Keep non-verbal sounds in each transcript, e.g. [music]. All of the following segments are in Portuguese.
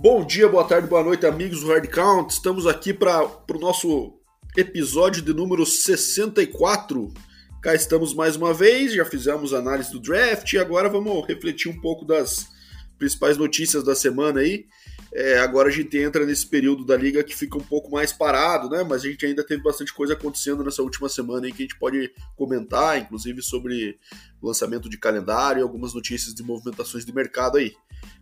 Bom dia, boa tarde, boa noite, amigos do Hard Count. Estamos aqui para o nosso episódio de número 64. Cá estamos mais uma vez, já fizemos análise do draft e agora vamos refletir um pouco das principais notícias da semana aí. É, agora a gente entra nesse período da liga que fica um pouco mais parado, né? Mas a gente ainda teve bastante coisa acontecendo nessa última semana aí que a gente pode comentar, inclusive sobre lançamento de calendário e algumas notícias de movimentações de mercado aí.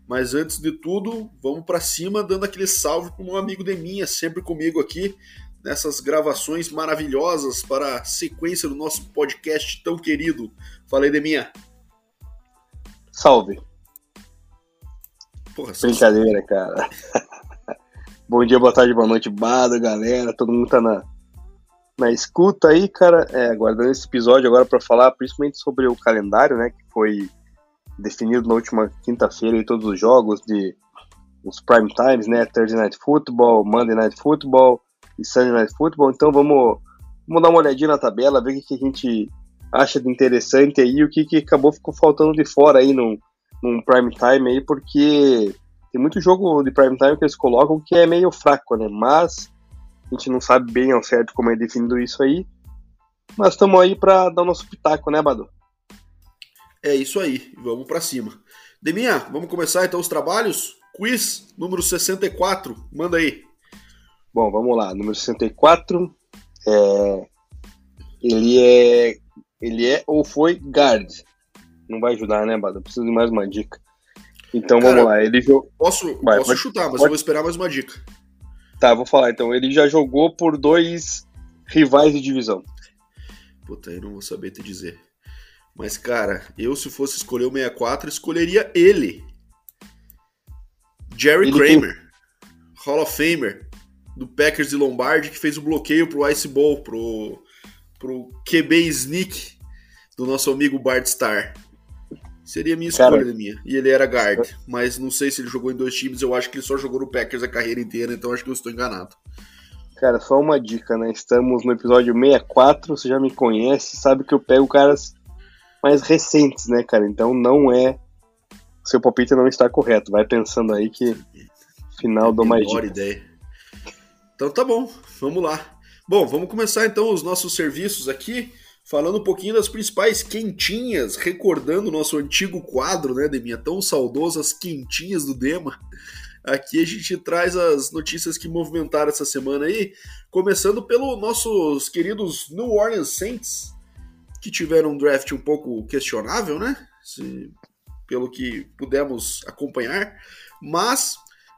Mas antes de tudo, vamos para cima dando aquele salve para um amigo de minha, sempre comigo aqui, nessas gravações maravilhosas para a sequência do nosso podcast tão querido. Falei de minha. Salve. Porra, Brincadeira, cara. [laughs] Bom dia, boa tarde, boa noite, bada, galera. Todo mundo tá na, na escuta aí, cara. É, aguardando esse episódio agora para falar principalmente sobre o calendário, né? Que foi definido na última quinta-feira todos os jogos de os prime times, né? Thursday Night Football, Monday Night Football e Sunday Night Football. Então vamos, vamos dar uma olhadinha na tabela, ver o que, que a gente acha de interessante aí, o que, que acabou ficou faltando de fora aí num, num prime time aí, porque tem muito jogo de prime time que eles colocam que é meio fraco, né? Mas a gente não sabe bem ao certo como é definido isso aí. Mas estamos aí para dar o nosso pitaco, né, Badu? É isso aí, vamos para cima. Deminha, vamos começar então os trabalhos? Quiz número 64, manda aí. Bom, vamos lá, número 64, é... ele é ele é ou foi guard, não vai ajudar, né, Bada? Preciso de mais uma dica. Então Cara, vamos lá. Ele jogou. Posso, vai, posso pode, chutar, mas pode... eu vou esperar mais uma dica. Tá, vou falar então. Ele já jogou por dois rivais de divisão. Puta, eu não vou saber te dizer. Mas, cara, eu se fosse escolher o 64, escolheria ele. Jerry ele Kramer, tem... Hall of Famer, do Packers de Lombardi, que fez o bloqueio pro Ice Bowl, pro, pro QB Sneak do nosso amigo Bart Starr. Seria minha escolha Cara, minha. E ele era guard. Mas não sei se ele jogou em dois times. Eu acho que ele só jogou no Packers a carreira inteira, então acho que eu estou enganado. Cara, só uma dica, né? Estamos no episódio 64, você já me conhece, sabe que eu pego caras mais recentes, né, cara? Então não é. Seu palpite não está correto. Vai pensando aí que final do mais dica. ideia. Então tá bom, vamos lá. Bom, vamos começar então os nossos serviços aqui falando um pouquinho das principais quentinhas, recordando o nosso antigo quadro, né, Deminha, tão saudoso, as quentinhas do Dema. Aqui a gente traz as notícias que movimentaram essa semana aí, começando pelos nossos queridos New Orleans Saints, que tiveram um draft um pouco questionável, né? Se, pelo que pudemos acompanhar, mas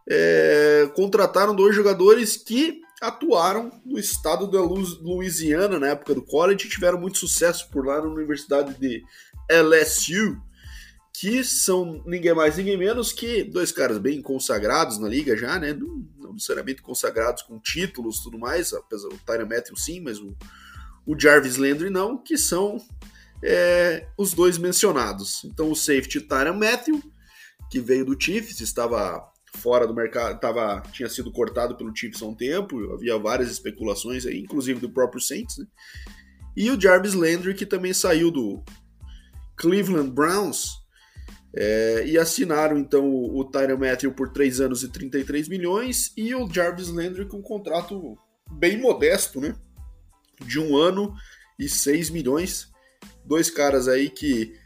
é, contrataram dois jogadores que atuaram no estado da Louisiana na época do college e tiveram muito sucesso por lá na Universidade de LSU, que são ninguém mais, ninguém menos que dois caras bem consagrados na liga já, né? Não, não necessariamente consagrados com títulos e tudo mais, apesar do Tyron Matthew sim, mas o, o Jarvis Landry não, que são é, os dois mencionados. Então o safety Tyron Matthew, que veio do Chiefs, estava fora do mercado, tava, tinha sido cortado pelo Chiefs há um tempo, havia várias especulações aí, inclusive do próprio Saints, né? E o Jarvis Landry, que também saiu do Cleveland Browns, é, e assinaram então o, o Tyron Matthew por 3 anos e 33 milhões, e o Jarvis Landry com um contrato bem modesto, né? De um ano e 6 milhões. Dois caras aí que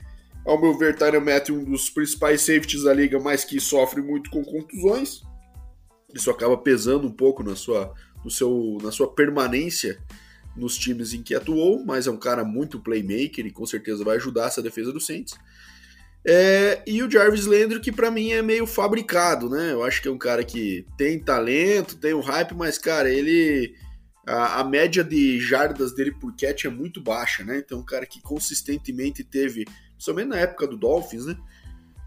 ao meu ver, Tyron Matthew um dos principais safeties da liga, mas que sofre muito com contusões. Isso acaba pesando um pouco na sua, no seu, na sua permanência nos times em que atuou, mas é um cara muito playmaker e com certeza vai ajudar essa defesa do Saints. É, e o Jarvis Landry, que para mim é meio fabricado, né? Eu acho que é um cara que tem talento, tem um hype, mas, cara, ele. A, a média de jardas dele por catch é muito baixa, né? Então, um cara que consistentemente teve principalmente na época do Dolphins, né?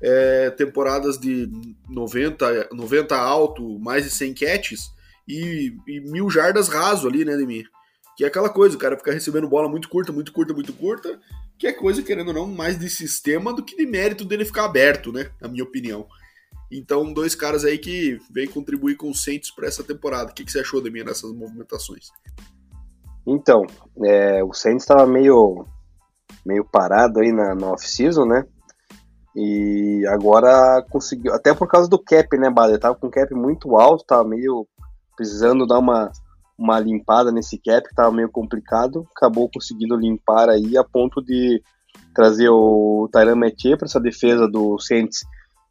É, temporadas de 90, 90 alto, mais de 100 catches e, e mil jardas raso ali, né, Demir? Que é aquela coisa, o cara fica recebendo bola muito curta, muito curta, muito curta, que é coisa, querendo ou não, mais de sistema do que de mérito dele ficar aberto, né? Na minha opinião. Então, dois caras aí que vêm contribuir com Saints para essa temporada. O que, que você achou, Demir, nessas movimentações? Então, é, o Saints estava meio meio parado aí na, na off-season, né? E agora conseguiu, até por causa do cap, né, Bada? Tava com cap muito alto, tava meio precisando dar uma, uma limpada nesse cap, que tava meio complicado. Acabou conseguindo limpar aí a ponto de trazer o Tyran Mathieu para essa defesa do Saints,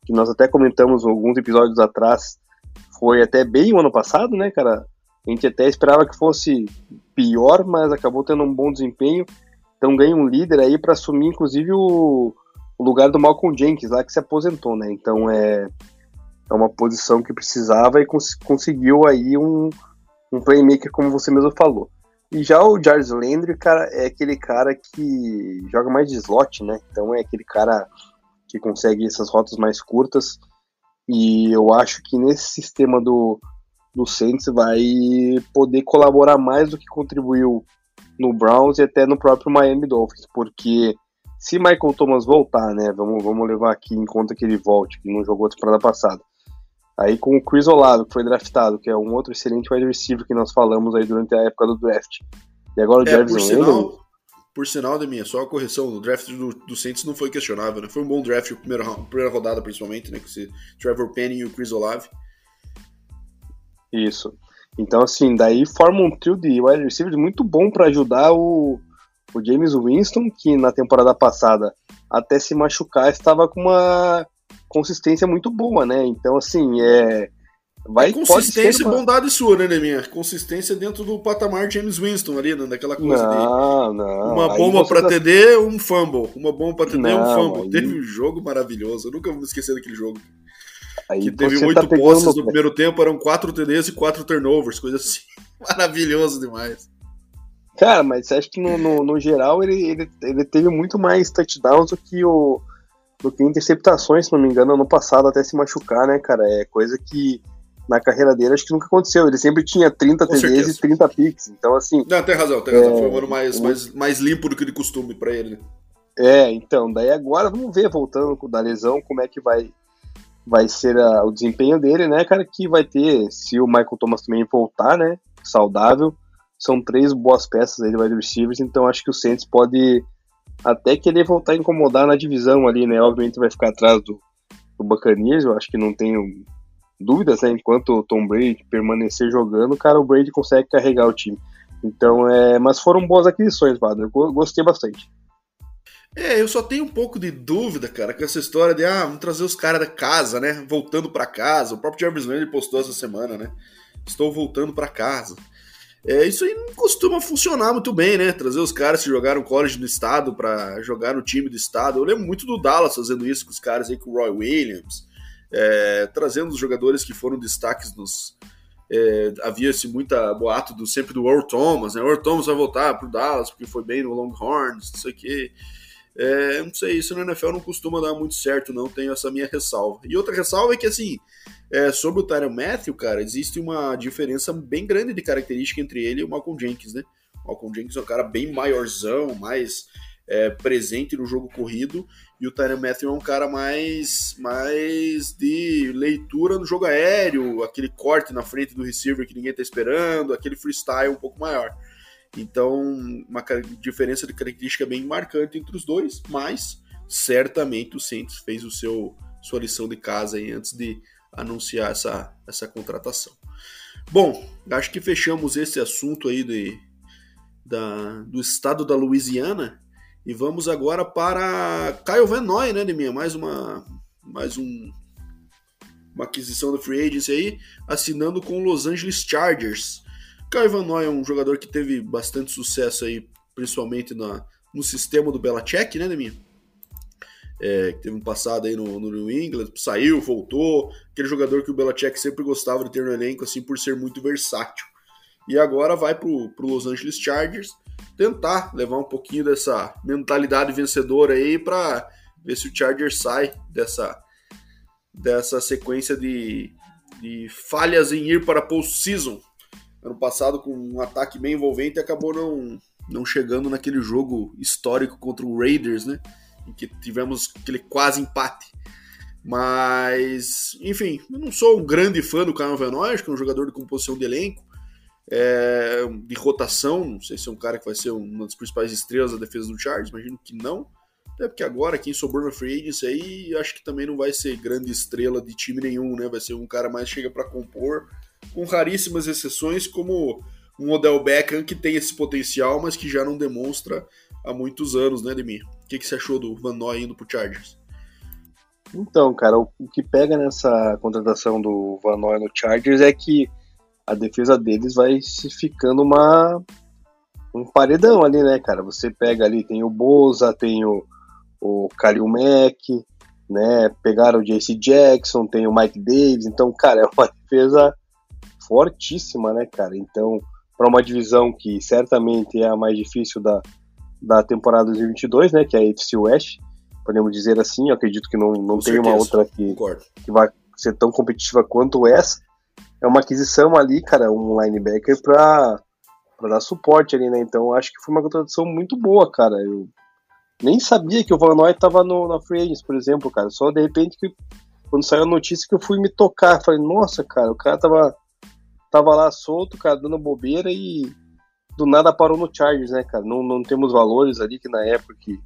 que nós até comentamos alguns episódios atrás, foi até bem o ano passado, né, cara? A gente até esperava que fosse pior, mas acabou tendo um bom desempenho. Então ganha um líder aí para assumir, inclusive, o, o, lugar do Malcolm Jenkins, lá que se aposentou, né? Então é, é uma posição que precisava e cons conseguiu aí um, um playmaker, como você mesmo falou. E já o Jarvis Landry, cara, é aquele cara que joga mais de slot, né? Então é aquele cara que consegue essas rotas mais curtas. E eu acho que nesse sistema do, do Saints vai poder colaborar mais do que contribuiu no Browns e até no próprio Miami Dolphins, porque se Michael Thomas voltar, né, vamos, vamos levar aqui em conta que ele volte, que não jogou a temporada passada, aí com o Chris Olave, que foi draftado, que é um outro excelente wide receiver que nós falamos aí durante a época do draft, e agora o é, Jarvis por sinal, por sinal, só a correção, o draft do, do Saints não foi questionável, né, foi um bom draft, a primeira, primeira rodada principalmente, né, com esse Trevor Penny e o Chris Olave, isso. Então, assim, daí forma um trio de wide receivers muito bom para ajudar o, o James Winston, que na temporada passada, até se machucar, estava com uma consistência muito boa, né? Então, assim, é. Vai, é consistência e uma... bondade sua, né, Neminha? Consistência dentro do patamar James Winston ali, né? Daquela coisa não, de. Não, uma bomba pra tá... TD, um fumble. Uma bomba pra TD, não, um fumble. Aí... Teve um jogo maravilhoso. Eu nunca vou me esquecer daquele jogo. Aí que teve oito tá posses no primeiro tempo, eram quatro TDs e quatro turnovers, coisa assim. [laughs] Maravilhoso demais. Cara, mas você acha que no, no, no, geral ele, ele, ele teve muito mais touchdowns do que o do que interceptações, se não me engano, ano passado até se machucar, né, cara? É coisa que na carreira dele acho que nunca aconteceu. Ele sempre tinha 30 Com TDs certeza. e 30 picks. Então, assim. Não, tem razão, tem razão. É... Foi um ano mais, mais, mais limpo do que de costume para ele, né? É, então, daí agora vamos ver, voltando da lesão, como é que vai vai ser a, o desempenho dele, né, cara, que vai ter, se o Michael Thomas também voltar, né, saudável, são três boas peças aí do wide receivers, então acho que o Saints pode até querer voltar a incomodar na divisão ali, né, obviamente vai ficar atrás do, do Buccaneers, eu acho que não tenho dúvidas, né, enquanto o Tom Brady permanecer jogando, cara, o Brady consegue carregar o time. Então, é, mas foram boas aquisições, Padre, eu gostei bastante. É, eu só tenho um pouco de dúvida, cara, com essa história de, ah, vamos trazer os caras da casa, né? Voltando para casa. O próprio Jarvis Landry postou essa semana, né? Estou voltando para casa. É, isso aí não costuma funcionar muito bem, né? Trazer os caras que jogaram college no estado para jogar no time do estado. Eu lembro muito do Dallas fazendo isso com os caras aí, com o Roy Williams, é, trazendo os jogadores que foram destaques nos. É, Havia-se muita boato do, sempre do Earl Thomas, né? O Earl Thomas vai voltar pro Dallas porque foi bem no Longhorns, não sei o quê. É, não sei, isso no NFL não costuma dar muito certo, não. Tenho essa minha ressalva. E outra ressalva é que, assim, é, sobre o Tyron Matthew, cara, existe uma diferença bem grande de característica entre ele e o Malcolm Jenkins, né? O Malcolm Jenkins é um cara bem maiorzão, mais é, presente no jogo corrido, e o Tyron Matthew é um cara mais, mais de leitura no jogo aéreo, aquele corte na frente do receiver que ninguém tá esperando, aquele freestyle um pouco maior. Então, uma diferença de característica bem marcante entre os dois, mas certamente o Saints fez o seu sua lição de casa aí antes de anunciar essa, essa contratação. Bom, acho que fechamos esse assunto aí de, da, do estado da Louisiana e vamos agora para Kyle Van Noy, né, Deminha? Mais uma mais um uma aquisição da free agency aí, assinando com o Los Angeles Chargers. Van Noy é um jogador que teve bastante sucesso aí, principalmente na, no sistema do Belichick, né, Neminha? É, que teve um passado aí no, no, New England, saiu, voltou, aquele jogador que o Belichick sempre gostava de ter no elenco, assim, por ser muito versátil. E agora vai pro, pro Los Angeles Chargers tentar levar um pouquinho dessa mentalidade vencedora aí para ver se o Chargers sai dessa, dessa sequência de, de falhas em ir para a postseason ano passado com um ataque bem envolvente e acabou não, não chegando naquele jogo histórico contra o Raiders, né? Em que tivemos aquele quase empate. Mas, enfim, eu não sou um grande fã do Van acho que é um jogador de composição de elenco, é, de rotação, não sei se é um cara que vai ser uma das principais estrelas da defesa do Chargers, imagino que não, Até porque agora quem sobrou na free agency aí, acho que também não vai ser grande estrela de time nenhum, né? Vai ser um cara mais chega para compor, com raríssimas exceções, como um Odell Beckham que tem esse potencial, mas que já não demonstra há muitos anos, né, Demir? O que, que você achou do Van Noy indo pro Chargers? Então, cara, o, o que pega nessa contratação do Van Noy no Chargers é que a defesa deles vai se ficando uma um paredão ali, né, cara? Você pega ali, tem o Boza, tem o, o Kalil Mack, né? Pegaram o JC Jackson, tem o Mike Davis, então, cara, é uma [laughs] defesa fortíssima, né, cara? Então, para uma divisão que certamente é a mais difícil da, da temporada 2022, né, que é a AFC West, podemos dizer assim, eu acredito que não, não tem uma outra que, que vai ser tão competitiva quanto essa. É uma aquisição ali, cara, um linebacker para dar suporte ali, né? Então acho que foi uma contratação muito boa, cara. Eu nem sabia que o Van Noy tava no, na Free Agents, por exemplo, cara. Só de repente que quando saiu a notícia que eu fui me tocar, falei, nossa, cara, o cara tava tava lá solto, cara, dando bobeira e do nada parou no Chargers, né, cara? Não, não temos valores ali, que na época que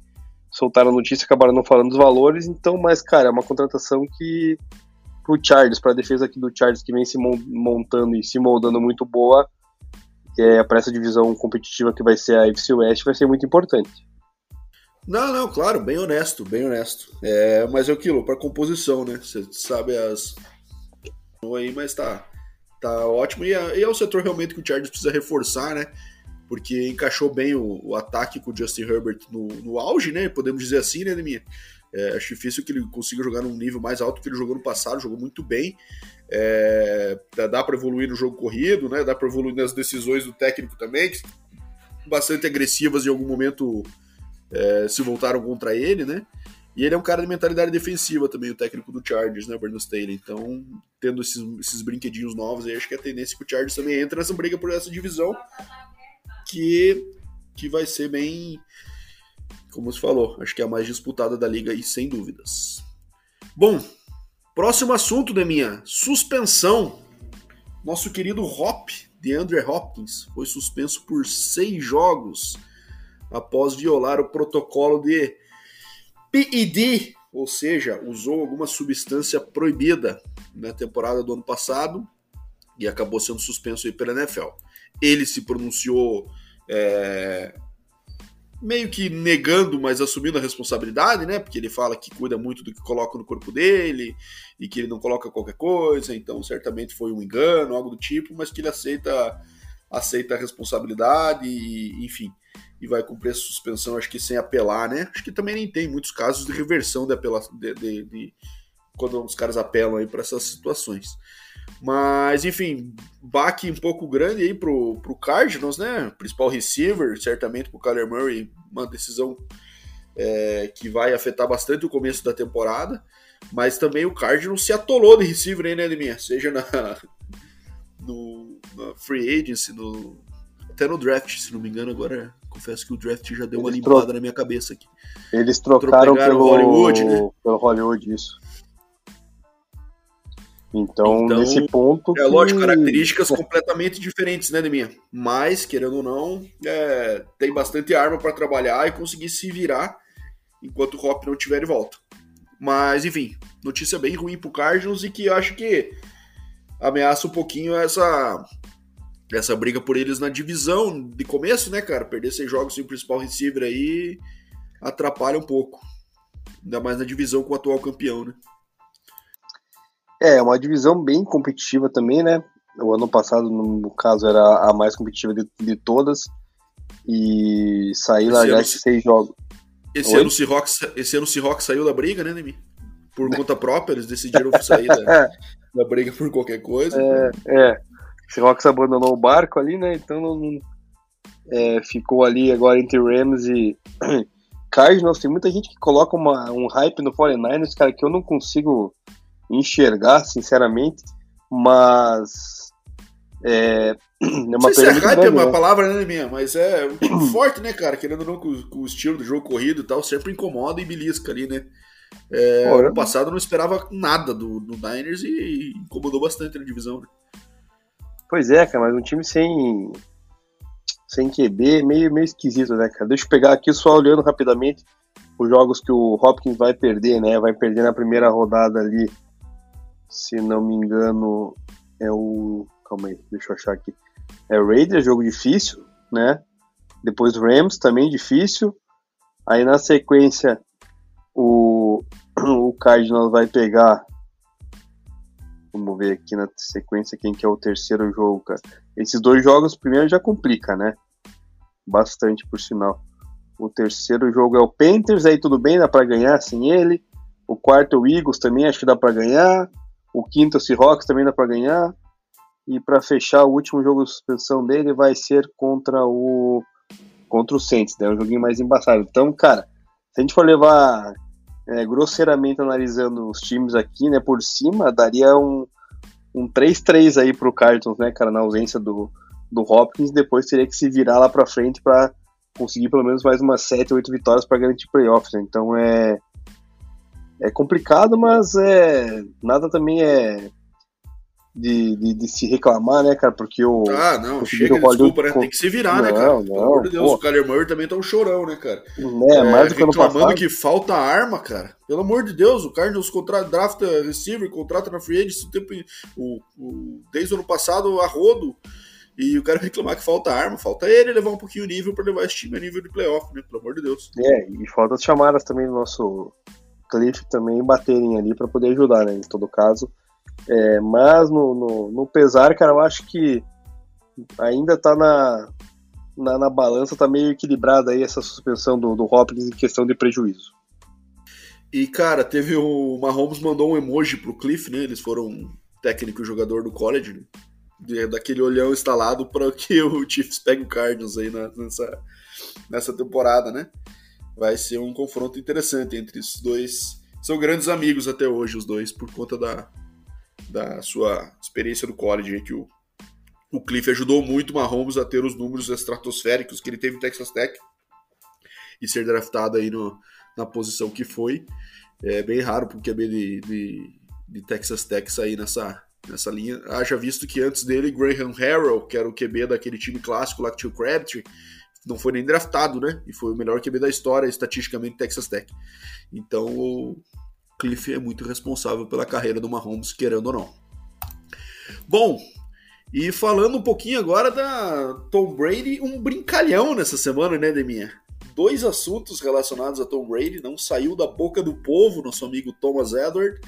soltaram a notícia acabaram não falando dos valores, então, mas, cara, é uma contratação que pro Chargers, pra defesa aqui do Chargers que vem se montando e se moldando muito boa, é, para essa divisão competitiva que vai ser a FC West, vai ser muito importante. Não, não, claro, bem honesto, bem honesto. É, mas é aquilo, para composição, né? Você sabe as. aí, mas tá tá ótimo. E é, e é um setor realmente que o Chargers precisa reforçar, né? Porque encaixou bem o, o ataque com o Justin Herbert no, no auge, né? Podemos dizer assim, né, Neminha? É, acho difícil que ele consiga jogar num nível mais alto que ele jogou no passado, jogou muito bem. É, dá para evoluir no jogo corrido, né? Dá para evoluir nas decisões do técnico também, que bastante agressivas em algum momento é, se voltaram contra ele, né? E ele é um cara de mentalidade defensiva também, o técnico do Chargers, né, Brandon Staley. Então, tendo esses, esses brinquedinhos novos aí, acho que a tendência é que o Chargers também entra nessa briga por essa divisão, que, que vai ser bem, como se falou, acho que é a mais disputada da liga e sem dúvidas. Bom, próximo assunto, Deminha, suspensão. Nosso querido Hop, de Andrew Hopkins, foi suspenso por seis jogos após violar o protocolo de PED, ou seja, usou alguma substância proibida na temporada do ano passado e acabou sendo suspenso aí pela NFL. Ele se pronunciou é, meio que negando, mas assumindo a responsabilidade, né? Porque ele fala que cuida muito do que coloca no corpo dele e que ele não coloca qualquer coisa, então certamente foi um engano, algo do tipo, mas que ele aceita aceita a responsabilidade e, enfim, e vai cumprir essa suspensão, acho que sem apelar, né? Acho que também nem tem muitos casos de reversão de apelação de, de, de quando os caras apelam aí para essas situações. Mas, enfim, baque um pouco grande aí pro, pro Cardinals, né? Principal receiver, certamente pro Kyler Murray, uma decisão é, que vai afetar bastante o começo da temporada. Mas também o Cardinals se atolou de receiver aí, né, Edminha? Seja na, [laughs] no, na free agency, no, até no draft, se não me engano, agora confesso que o draft já deu uma Eles limpada tro... na minha cabeça aqui. Eles trocaram pelo Hollywood, né? Pelo Hollywood, isso. Então, então, nesse ponto. É que... lógico, características completamente diferentes, né, Deminha? Mas, querendo ou não, é, tem bastante arma para trabalhar e conseguir se virar enquanto o Hop não tiver de volta. Mas, enfim, notícia bem ruim pro Cardinals e que eu acho que ameaça um pouquinho essa essa briga por eles na divisão de começo, né, cara? Perder seis jogos sem o principal receiver aí atrapalha um pouco. Ainda mais na divisão com o atual campeão, né? É, uma divisão bem competitiva também, né? O ano passado, no caso, era a mais competitiva de, de todas. E sair lá já seis jogos. Esse ano, o Seahawks, esse ano o Seahawks saiu da briga, né, Nemi? Por [laughs] conta própria, eles decidiram sair da, [laughs] da briga por qualquer coisa. É, é. Seahawks abandonou o barco ali, né? Então não, é, ficou ali agora entre Rams e [clears throat] Cardinals. Tem muita gente que coloca uma, um hype no 49ers, cara, que eu não consigo enxergar, sinceramente. Mas é, [clears throat] é uma se é hype grande, é uma né? palavra, né, minha? Mas é [clears throat] um time forte, né, cara? Querendo ou não, com, com, o estilo do jogo corrido e tal, sempre incomoda e belisca ali, né? É, ano passado eu não esperava nada do, do Niners e incomodou bastante na divisão, né? Pois é, cara, mas um time sem sem QB, meio, meio esquisito, né, cara? Deixa eu pegar aqui só olhando rapidamente os jogos que o Hopkins vai perder, né? Vai perder na primeira rodada ali, se não me engano, é o. Calma aí, deixa eu achar aqui. É Raiders, jogo difícil, né? Depois Rams, também difícil. Aí na sequência, o, [clears throat] o Cardinals vai pegar. Vamos ver aqui na sequência quem que é o terceiro jogo, cara. Esses dois jogos, primeiro já complica, né? Bastante, por sinal. O terceiro jogo é o Panthers, aí tudo bem, dá para ganhar sem ele. O quarto é o Eagles também, acho que dá para ganhar. O quinto é o Seahawks também dá para ganhar. E para fechar, o último jogo de suspensão dele vai ser contra o contra o Saints, né? Um joguinho mais embaçado. Então, cara, se a gente for levar é, grosseiramente analisando os times aqui, né, por cima, daria um, um 3-3 aí pro Cardinals, né, cara, na ausência do, do Hopkins, depois teria que se virar lá pra frente para conseguir pelo menos mais umas 7, 8 vitórias para garantir playoffs, né? Então é é complicado, mas é nada também é de, de, de, se reclamar, né, cara? Porque o. Ah, não, chega, desculpa, né? Tem que se virar, não, né, cara? Não, Pelo amor de Deus, pô. o Kyler Murray também tá um chorão, né, cara? É, é mais do que reclamando passado. que falta arma, cara. Pelo amor de Deus, o Cardinals contrata, drafta receiver, contrata na free agency o tempo, o, o, desde o ano passado a rodo. E o cara reclamar que falta arma, falta ele levar um pouquinho o nível para levar esse time a nível de playoff, né? Pelo amor de Deus. É, e falta as chamadas também do nosso Cliff também baterem ali para poder ajudar, né? Em todo caso. É, mas no, no, no, pesar, cara, eu acho que ainda tá na, na, na balança, tá meio equilibrada aí essa suspensão do, do Hopkins em questão de prejuízo. E, cara, teve o Mahomes mandou um emoji pro Cliff, né? Eles foram técnico e jogador do college, né? daquele olhão instalado para que o [laughs] Chiefs pegue o Cardinals aí nessa, nessa temporada, né? Vai ser um confronto interessante entre esses dois. São grandes amigos até hoje, os dois, por conta da, da sua experiência no college, que o, o Cliff ajudou muito o Mahomes a ter os números estratosféricos que ele teve em Texas Tech e ser draftado aí no, na posição que foi. É bem raro para o QB de, de, de, Texas Tech sair nessa, nessa linha. Haja visto que antes dele, Graham Harrell, que era o QB daquele time clássico lá que tinha o Crabtree, não foi nem draftado, né? E foi o melhor QB da história, estatisticamente, Texas Tech. Então, Cliff é muito responsável pela carreira do Mahomes, querendo ou não. Bom, e falando um pouquinho agora da Tom Brady, um brincalhão nessa semana, né, Deminha? Dois assuntos relacionados a Tom Brady não saiu da boca do povo, nosso amigo Thomas Edward,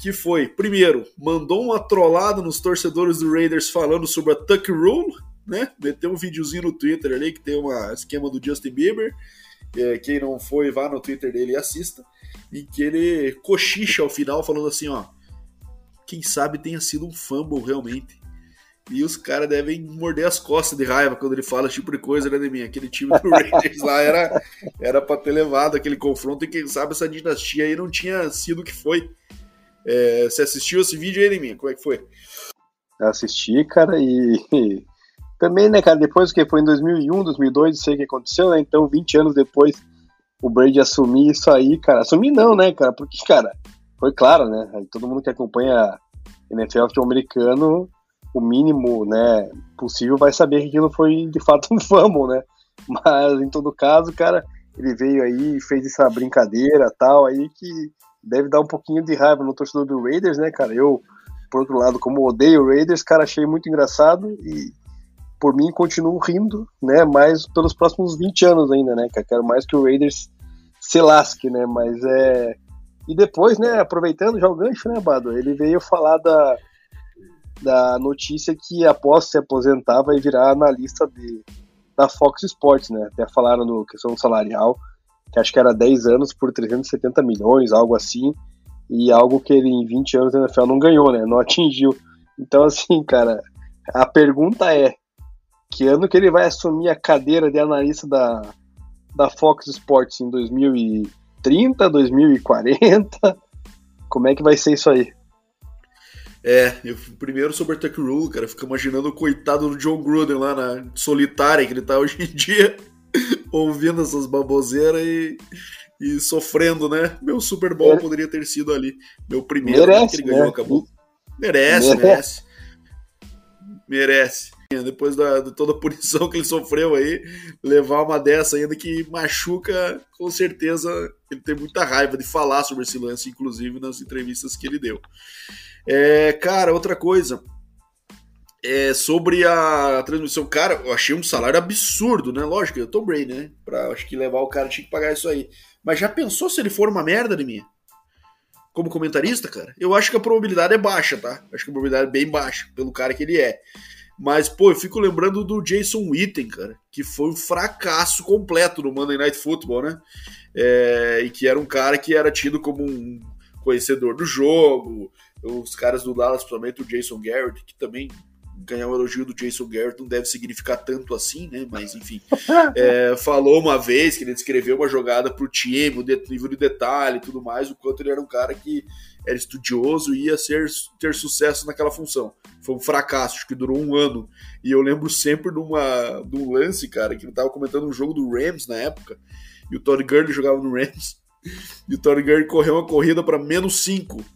que foi, primeiro, mandou uma trollada nos torcedores do Raiders falando sobre a Tuck Rule, né? Meteu um videozinho no Twitter ali que tem um esquema do Justin Bieber. É, quem não foi, vá no Twitter dele e assista em que ele cochicha ao final falando assim, ó, quem sabe tenha sido um fumble realmente. E os caras devem morder as costas de raiva quando ele fala esse tipo de coisa, né, mim? Aquele time do [laughs] Rangers lá era, era pra ter levado aquele confronto e quem sabe essa dinastia aí não tinha sido o que foi. É, você assistiu esse vídeo aí, Neminha? Como é que foi? Eu assisti, cara, e também, né, cara, depois que foi em 2001, 2002, sei o que aconteceu, né, então 20 anos depois o Brady assumir isso aí, cara. Assumir não, né, cara? Porque, cara, foi claro, né? Todo mundo que acompanha NFL futebol americano, o mínimo, né, possível vai saber que aquilo foi de fato um fumble, né? Mas em todo caso, cara, ele veio aí fez essa brincadeira tal aí que deve dar um pouquinho de raiva no torcedor do Raiders, né, cara? Eu, por outro lado, como odeio o Raiders, cara, achei muito engraçado e por mim, continuo rindo, né? Mais pelos próximos 20 anos ainda, né? Que eu quero mais que o Raiders se lasque, né? Mas é. E depois, né? Aproveitando já o gancho, né, Bado? Ele veio falar da, da notícia que após se aposentar vai virar analista de, da Fox Sports, né? Até falaram no questão salarial, que acho que era 10 anos por 370 milhões, algo assim. E algo que ele em 20 anos na NFL não ganhou, né? Não [laughs] atingiu. Então, assim, cara, a pergunta é: que ano que ele vai assumir a cadeira de analista da, da Fox Sports em 2030, 2040? Como é que vai ser isso aí? É, eu, primeiro sobre o Tuck Rule, cara, fica imaginando o coitado do John Gruden lá na solitária que ele tá hoje em dia, [laughs] ouvindo essas baboseiras e, e sofrendo, né? Meu Super Bowl é. poderia ter sido ali. Meu primeiro merece, né, que ele ganhou, né? acabou. Merece, merece. Merece. Depois da, de toda a punição que ele sofreu aí, levar uma dessa ainda que machuca, com certeza ele tem muita raiva de falar sobre esse lance, inclusive nas entrevistas que ele deu. É, cara, outra coisa. É, sobre a transmissão, cara, eu achei um salário absurdo, né? Lógico, eu tô Brady, né? Pra acho que levar o cara tinha que pagar isso aí. Mas já pensou se ele for uma merda de mim? Como comentarista, cara? Eu acho que a probabilidade é baixa, tá? Acho que a probabilidade é bem baixa, pelo cara que ele é. Mas, pô, eu fico lembrando do Jason Witten, cara, que foi um fracasso completo no Monday Night Football, né? É, e que era um cara que era tido como um conhecedor do jogo. Os caras do Dallas, principalmente o Jason Garrett, que também ganhar o elogio do Jason Garrett não deve significar tanto assim, né? Mas enfim, [laughs] é, falou uma vez que ele descreveu uma jogada pro time, o nível de detalhe e tudo mais, o quanto ele era um cara que era estudioso e ia ser, ter sucesso naquela função. Foi um fracasso, acho que durou um ano. E eu lembro sempre de, uma, de um lance, cara, que ele tava comentando um jogo do Rams na época, e o Todd Gurley jogava no Rams, [laughs] e o Todd Gurley correu uma corrida para menos 5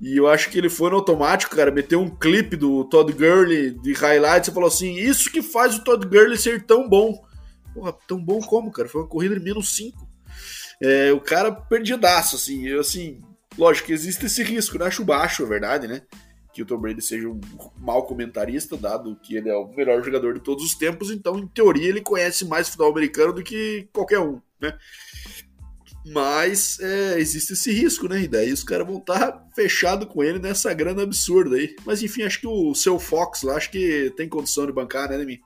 e eu acho que ele foi no automático, cara, meteu um clipe do Todd Gurley de highlights e falou assim: Isso que faz o Todd Gurley ser tão bom. Porra, tão bom como, cara? Foi uma corrida de menos 5. É, o cara perdidaço, assim. Eu, assim, lógico que existe esse risco, né? Acho baixo, é verdade, né? Que o Tom Brady seja um mau comentarista, dado que ele é o melhor jogador de todos os tempos, então, em teoria, ele conhece mais futebol americano do que qualquer um, né? Mas é, existe esse risco, né? E daí os caras vão estar tá fechado com ele nessa grana absurda aí. Mas enfim, acho que o seu Fox lá, acho que tem condição de bancar, né, Nemi?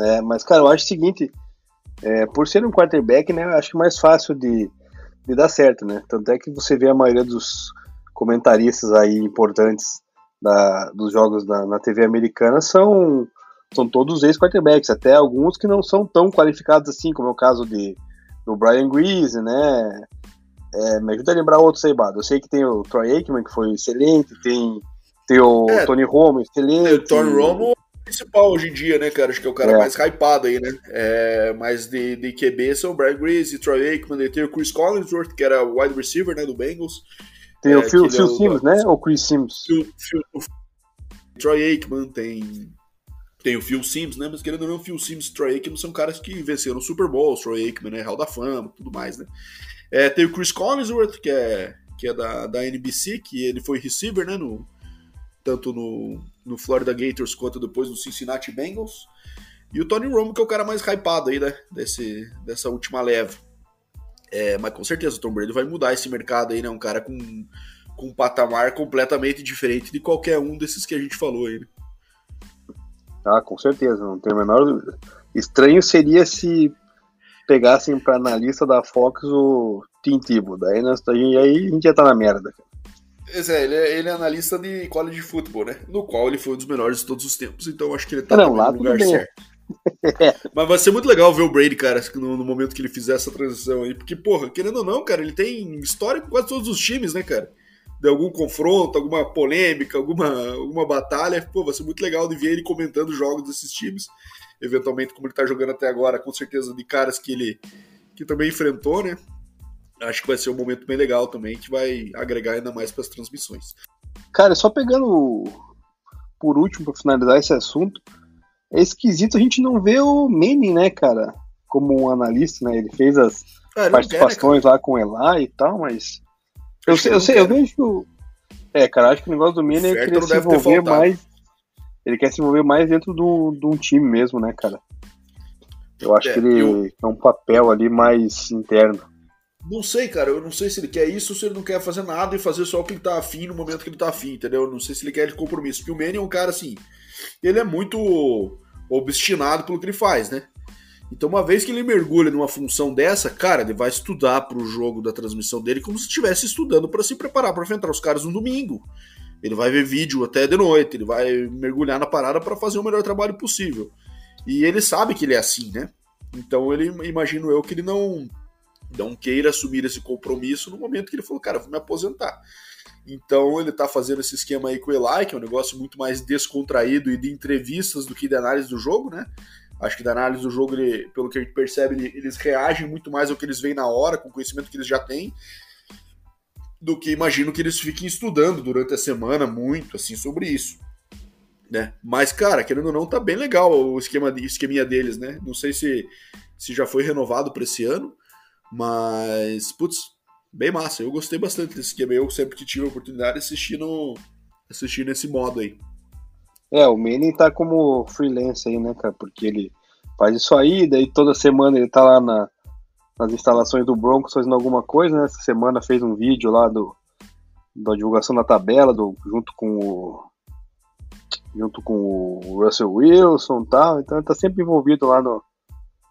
É, mas cara, eu acho o seguinte: é, por ser um quarterback, né, eu acho mais fácil de, de dar certo, né? Tanto é que você vê a maioria dos comentaristas aí importantes da, dos jogos da, na TV americana são, são todos ex-quarterbacks, até alguns que não são tão qualificados assim, como é o caso de do Brian Grease, né? É, me ajuda a lembrar outros aí, Bado. Eu sei que tem o Troy Aikman, que foi excelente, tem, tem o é, Tony Romo, excelente. O Tony Romo é o principal hoje em dia, né, cara? Acho que é o cara é. mais hypado aí, né? É, mas de, de QB são o Brian Grease, Troy Aikman, tem o Chris Collinsworth, que era wide receiver, né, do Bengals. Tem o é, Phil, Phil Sims, né? Ou Chris Sims? Phil, Phil, Troy Aikman, tem tem o Phil Sims, né? Mas querendo ou não, Phil Sims e Troy Aikman são caras que venceram o Super Bowl, o Troy Aikman, né? Hall da Fama, tudo mais, né? É, tem o Chris Collinsworth, que é, que é da, da NBC, que ele foi receiver, né? No, tanto no, no Florida Gators quanto depois no Cincinnati Bengals. E o Tony Romo, que é o cara mais hypado aí, né? Desse, dessa última leva. É, mas com certeza o Tom Brady vai mudar esse mercado aí, né? Um cara com, com um patamar completamente diferente de qualquer um desses que a gente falou aí, né? Ah, com certeza, não tenho a menor dúvida. Estranho seria se pegassem para analista da Fox o Tim Tebow. Daí, nós, a gente, aí a gente ia estar tá na merda. Pois é, ele é, ele é analista de college de futebol, né? No qual ele foi um dos melhores de todos os tempos, então acho que ele tá não, lá no lugar bem. certo. [laughs] Mas vai ser muito legal ver o Brady, cara, no, no, momento que ele fizer essa transição aí. Porque, porra, querendo ou não, cara, ele tem história com quase todos os times, né, cara? De algum confronto, alguma polêmica, alguma, alguma batalha, pô, vai ser muito legal de ver ele comentando jogos desses times, eventualmente como ele tá jogando até agora, com certeza de caras que ele que também enfrentou, né? Acho que vai ser um momento bem legal também, que vai agregar ainda mais para as transmissões. Cara, só pegando por último para finalizar esse assunto, é esquisito a gente não ver o Manning, né, cara, como um analista, né? Ele fez as ah, participações quer, né, lá com o Eli e tal, mas eu sei, eu sei, eu vejo. É, cara, acho que o negócio do Mini é que ele se envolver mais. Ele quer se envolver mais dentro de um time mesmo, né, cara? Eu acho é, que ele eu... é um papel ali mais interno. Não sei, cara. Eu não sei se ele quer isso ou se ele não quer fazer nada e fazer só o que ele tá afim no momento que ele tá afim, entendeu? Eu não sei se ele quer de compromisso. Porque o Manny é um cara assim. Ele é muito obstinado pelo que ele faz, né? Então, uma vez que ele mergulha numa função dessa, cara, ele vai estudar para o jogo da transmissão dele como se estivesse estudando para se preparar para enfrentar os caras no domingo. Ele vai ver vídeo até de noite, ele vai mergulhar na parada para fazer o melhor trabalho possível. E ele sabe que ele é assim, né? Então, ele imagino eu que ele não não queira assumir esse compromisso no momento que ele falou, cara, vou me aposentar. Então ele tá fazendo esse esquema aí com o Eli, que é um negócio muito mais descontraído e de entrevistas do que de análise do jogo, né? Acho que da análise do jogo, ele, pelo que a gente percebe, eles reagem muito mais ao que eles veem na hora, com o conhecimento que eles já têm, do que imagino que eles fiquem estudando durante a semana muito assim sobre isso. Né? Mas, cara, querendo ou não, tá bem legal o esquema, esqueminha deles, né? Não sei se, se já foi renovado para esse ano, mas, putz, bem massa. Eu gostei bastante desse esquema. Eu sempre que tive a oportunidade de assistir, no, assistir nesse modo aí. É, o Manning tá como freelance aí, né, cara? Porque ele faz isso aí, daí toda semana ele tá lá na, nas instalações do Broncos fazendo alguma coisa, né? Essa semana fez um vídeo lá do da divulgação da tabela do, junto com o junto com o Russell Wilson e tal, então ele tá sempre envolvido lá no,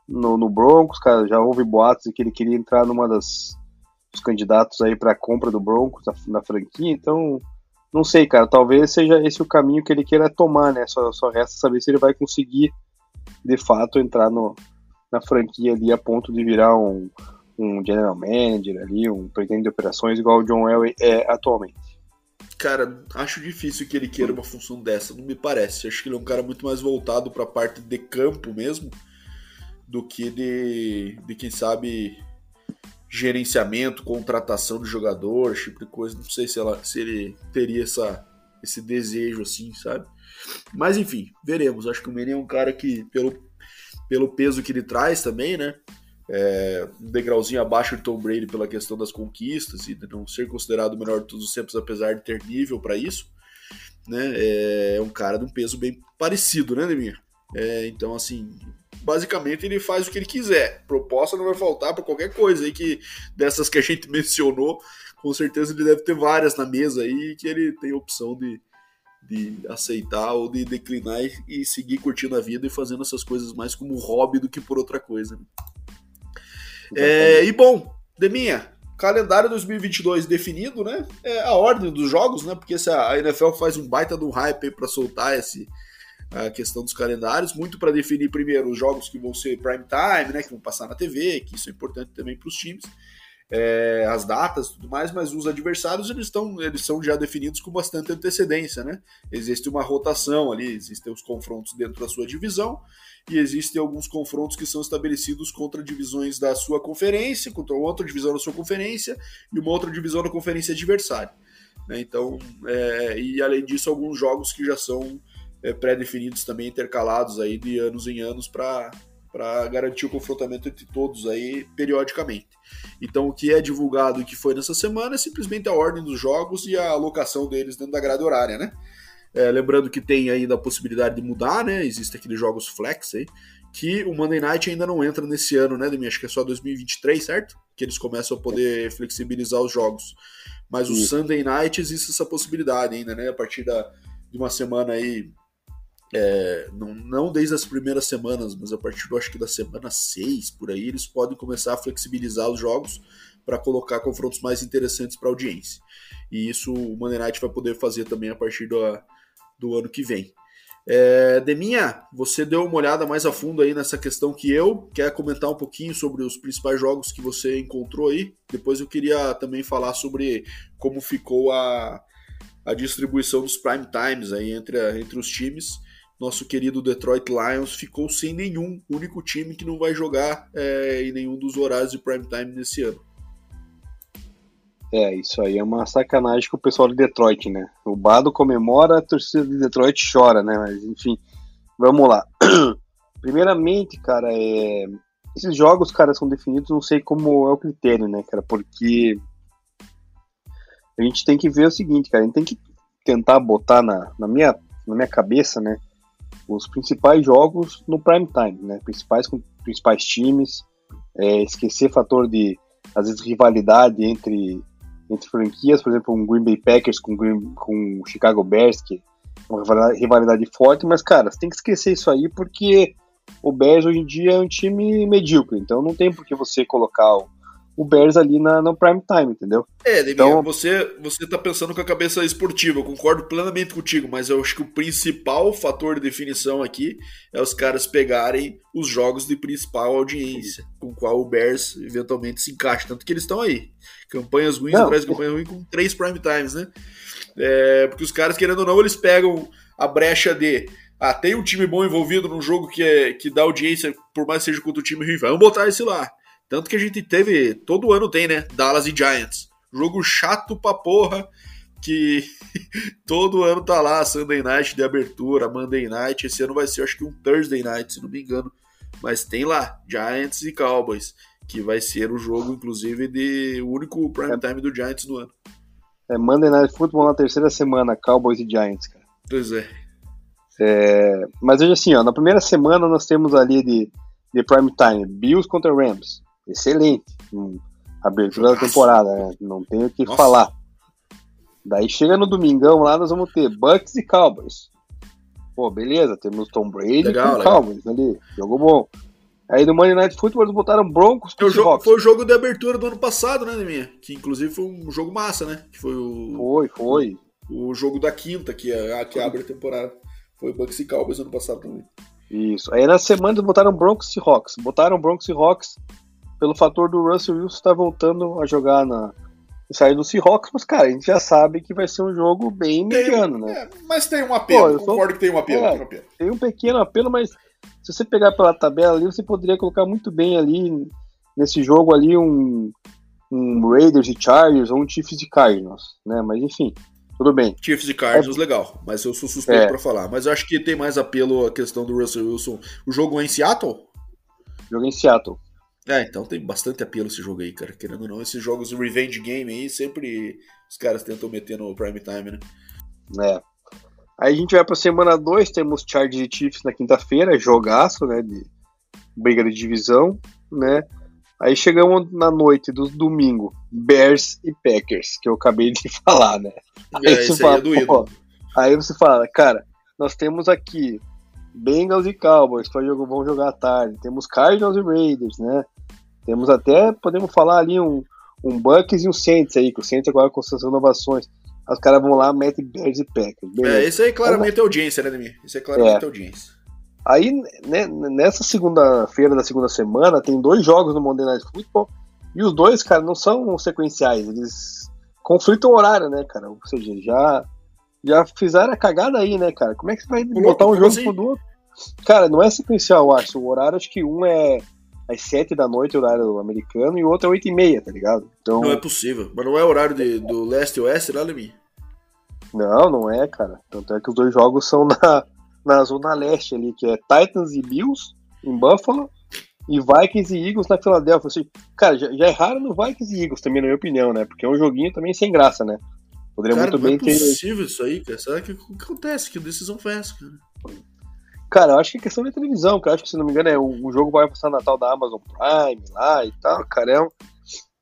no, no Broncos, cara, já houve boatos de que ele queria entrar numa das dos candidatos aí para compra do Broncos na, na, franquia, então não sei, cara, talvez seja esse o caminho que ele queira tomar, né? Só, só resta saber se ele vai conseguir de fato entrar no, na franquia ali a ponto de virar um, um general manager ali, um presidente de operações igual o John Elway é atualmente. Cara, acho difícil que ele queira uma função dessa, não me parece. Acho que ele é um cara muito mais voltado para a parte de campo mesmo do que de, de quem sabe gerenciamento, contratação de jogador, tipo de coisa. Não sei se, ela, se ele teria essa, esse desejo assim, sabe? Mas enfim, veremos. Acho que o Manny é um cara que, pelo, pelo peso que ele traz também, né? é, um degrauzinho abaixo de Tom Brady pela questão das conquistas e de não ser considerado o melhor de todos os tempos, apesar de ter nível para isso. Né? É um cara de um peso bem parecido, né, Demir? É, então, assim, basicamente ele faz o que ele quiser. Proposta não vai faltar para qualquer coisa aí que dessas que a gente mencionou, com certeza ele deve ter várias na mesa aí que ele tem opção de, de aceitar ou de declinar e, e seguir curtindo a vida e fazendo essas coisas mais como hobby do que por outra coisa. Né? É, e bom, Deminha, calendário 2022 definido, né? É a ordem dos jogos, né? Porque a NFL faz um baita do hype para soltar esse a questão dos calendários, muito para definir primeiro os jogos que vão ser prime time, né? Que vão passar na TV, que isso é importante também para os times é, as datas tudo mais, mas os adversários eles, estão, eles são já definidos com bastante antecedência, né? Existe uma rotação ali, existem os confrontos dentro da sua divisão e existem alguns confrontos que são estabelecidos contra divisões da sua conferência, contra outra divisão da sua conferência e uma outra divisão da conferência adversária. Né? Então, é, e além disso, alguns jogos que já são é, pré-definidos também, intercalados aí de anos em anos para para garantir o confrontamento entre todos aí periodicamente. Então o que é divulgado e que foi nessa semana é simplesmente a ordem dos jogos e a alocação deles dentro da grade horária, né? É, lembrando que tem ainda a possibilidade de mudar, né? Existem aqueles jogos flex aí, que o Monday Night ainda não entra nesse ano, né, Demi? Acho que é só 2023, certo? Que eles começam a poder flexibilizar os jogos. Mas o Sunday Night existe essa possibilidade ainda, né? A partir da, de uma semana aí é, não, não, desde as primeiras semanas, mas a partir do, acho que da semana 6, por aí, eles podem começar a flexibilizar os jogos para colocar confrontos mais interessantes para a audiência. E isso o Monday Night vai poder fazer também a partir do, do ano que vem. É, Deminha, você deu uma olhada mais a fundo aí nessa questão que eu. Quer comentar um pouquinho sobre os principais jogos que você encontrou aí? Depois eu queria também falar sobre como ficou a, a distribuição dos prime times aí entre, entre os times nosso querido Detroit Lions ficou sem nenhum, único time que não vai jogar é, em nenhum dos horários de prime time nesse ano. É, isso aí é uma sacanagem com o pessoal de Detroit, né? O Bado comemora, a torcida de Detroit chora, né? Mas enfim, vamos lá. [clears throat] Primeiramente, cara, é... esses jogos, cara, são definidos, não sei como é o critério, né, cara? Porque a gente tem que ver o seguinte, cara, a gente tem que tentar botar na, na, minha, na minha cabeça, né? Os principais jogos no prime time, né? Principais com principais times, é, esquecer fator de às vezes rivalidade entre entre franquias, por exemplo, um Green Bay Packers com Green, com Chicago Bears, que é uma rivalidade forte, mas cara, você tem que esquecer isso aí porque o Bears hoje em dia é um time medíocre, então não tem por que você colocar o o Bears ali na, no prime time, entendeu? É, Demir, então, você, você tá pensando com a cabeça esportiva, eu concordo plenamente contigo, mas eu acho que o principal fator de definição aqui é os caras pegarem os jogos de principal audiência, com qual o Bears eventualmente se encaixa, tanto que eles estão aí. Campanhas ruins não, atrás de campanhas ruins com três prime times, né? É, porque os caras, querendo ou não, eles pegam a brecha de ah, tem um time bom envolvido num jogo que, é, que dá audiência, por mais que seja contra o time ruim, vamos botar esse lá. Tanto que a gente teve, todo ano tem, né? Dallas e Giants. Jogo chato pra porra. que [laughs] todo ano tá lá, Sunday Night de abertura, Monday Night. Esse ano vai ser, acho que um Thursday Night, se não me engano. Mas tem lá, Giants e Cowboys, que vai ser o jogo, inclusive, de o único prime time do Giants no ano. É Monday Night Football na terceira semana, Cowboys e Giants, cara. Pois é. é mas hoje assim, ó, na primeira semana nós temos ali de, de prime time, Bills contra Rams. Excelente. Abertura da temporada, né? Não tenho o que Nossa. falar. Daí chega no domingão lá, nós vamos ter Bucks e Cowboys. Pô, beleza, temos Tom Brady legal, com Cowboys ali. Jogo bom. Aí no Monday Night Football eles botaram Broncos com o jogo, Foi o jogo de abertura do ano passado, né, minha? Que inclusive foi um jogo massa, né? Que foi o. Foi, foi. O jogo da quinta, que, é, que abre a temporada. Foi Bucks e Cowboys ano passado também. Isso. Aí na semana eles botaram Broncos e Hawks. Botaram Broncos e Hawks pelo fator do Russell Wilson estar tá voltando a jogar na, sair do Seahawks, mas, cara, a gente já sabe que vai ser um jogo bem tem, mediano, né? É, mas tem um apelo, Pô, concordo sou... que tem um apelo, é, tem um apelo. Tem um pequeno apelo, mas se você pegar pela tabela ali, você poderia colocar muito bem ali, nesse jogo ali, um, um Raiders e Chargers ou um Chiefs e Cardinals, né? Mas, enfim, tudo bem. Chiefs e Cardinals, é. legal, mas eu sou suspeito é. para falar. Mas eu acho que tem mais apelo a questão do Russell Wilson. O jogo é em Seattle? Jogo em Seattle. É, então tem bastante apelo esse jogo aí, cara. Querendo ou não, esses jogos de revenge game aí, sempre os caras tentam meter no prime time, né? É. Aí a gente vai pra semana 2, temos Chargers e Chiefs na quinta-feira, jogaço, né? De briga de divisão, né? Aí chegamos na noite do domingo, Bears e Packers, que eu acabei de [laughs] falar, né? É, aí, você fala, aí, é pô, aí você fala, cara, nós temos aqui Bengals e Cowboys, que vão jogar à tarde. Temos Cardinals e Raiders, né? Temos até, podemos falar ali um, um Bucks e um Saints aí, que o Saints agora com suas renovações. Os caras vão lá, metem Bears e Packers. Beleza. É, esse aí claramente é audiência, né, Demi? Esse é claramente é. audiência. Aí, né, nessa segunda-feira da segunda semana, tem dois jogos no Monday Night Football, e os dois, cara, não são sequenciais, eles conflitam horário, né, cara? Ou seja, já já fizeram a cagada aí, né, cara? Como é que você vai botar um jogo assim? pro outro? Cara, não é sequencial, acho. O horário, acho que um é às 7 da noite, horário americano, e o outro é 8 e meia, tá ligado? Então... Não é possível. Mas não é horário de, do leste e oeste, né, Lemin? Não, não é, cara. Tanto é que os dois jogos são na, na zona leste ali, que é Titans e Bills, em Buffalo, e Vikings e Eagles na Filadélfia. Assim, cara, já, já erraram no Vikings e Eagles também, na minha opinião, né? Porque é um joguinho também sem graça, né? Poderia cara, muito bem ter. Não é possível isso aí, cara. Será que o que acontece? Que decisão foi essa, cara? Cara, eu acho que é questão de televisão, cara. Acho que, se não me engano, é o, o jogo vai passar Natal da Amazon Prime lá e tal, cara. É um...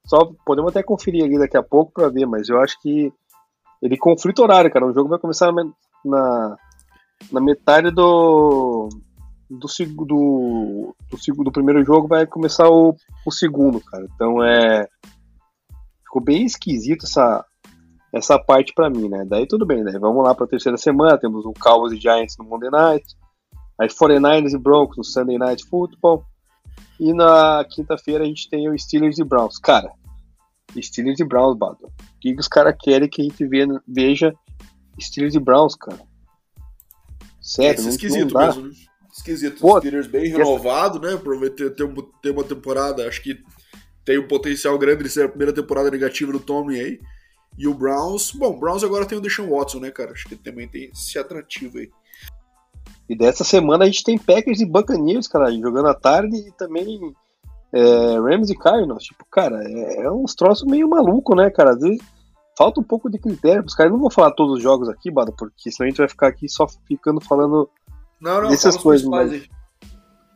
Só podemos até conferir ali daqui a pouco pra ver, mas eu acho que ele conflita horário, cara. O jogo vai começar na, na, na metade do. Do, do, do, do primeiro jogo vai começar o, o segundo, cara. Então é. Ficou bem esquisito essa, essa parte para mim, né? Daí tudo bem, daí vamos lá para a terceira semana, temos o Cowboys e Giants no Monday Night, aí 49ers e Broncos no Sunday Night Football, e na quinta-feira a gente tem o Steelers e Browns. Cara, Steelers e Browns, Bado. O que, que os caras querem que a gente veja Steelers e Browns, cara? Sério, é esquisito não mesmo, né? Esquisito. Pô, Steelers bem renovado, essa... né? Prometer ter, ter uma temporada, acho que tem um potencial grande de ser a primeira temporada negativa do Tommy aí. E o Browns, bom, o Browns agora tem o Deshaun Watson, né, cara? Acho que também tem esse atrativo aí. E dessa semana a gente tem Packers e Buccaneers, cara, jogando à tarde e também é, Rams e Cardinals. Tipo, cara, é, é uns troços meio maluco, né, cara? Às vezes falta um pouco de critério os caras. Não vou falar todos os jogos aqui, Bado, porque senão a gente vai ficar aqui só ficando falando não, não, dessas coisas. Mas,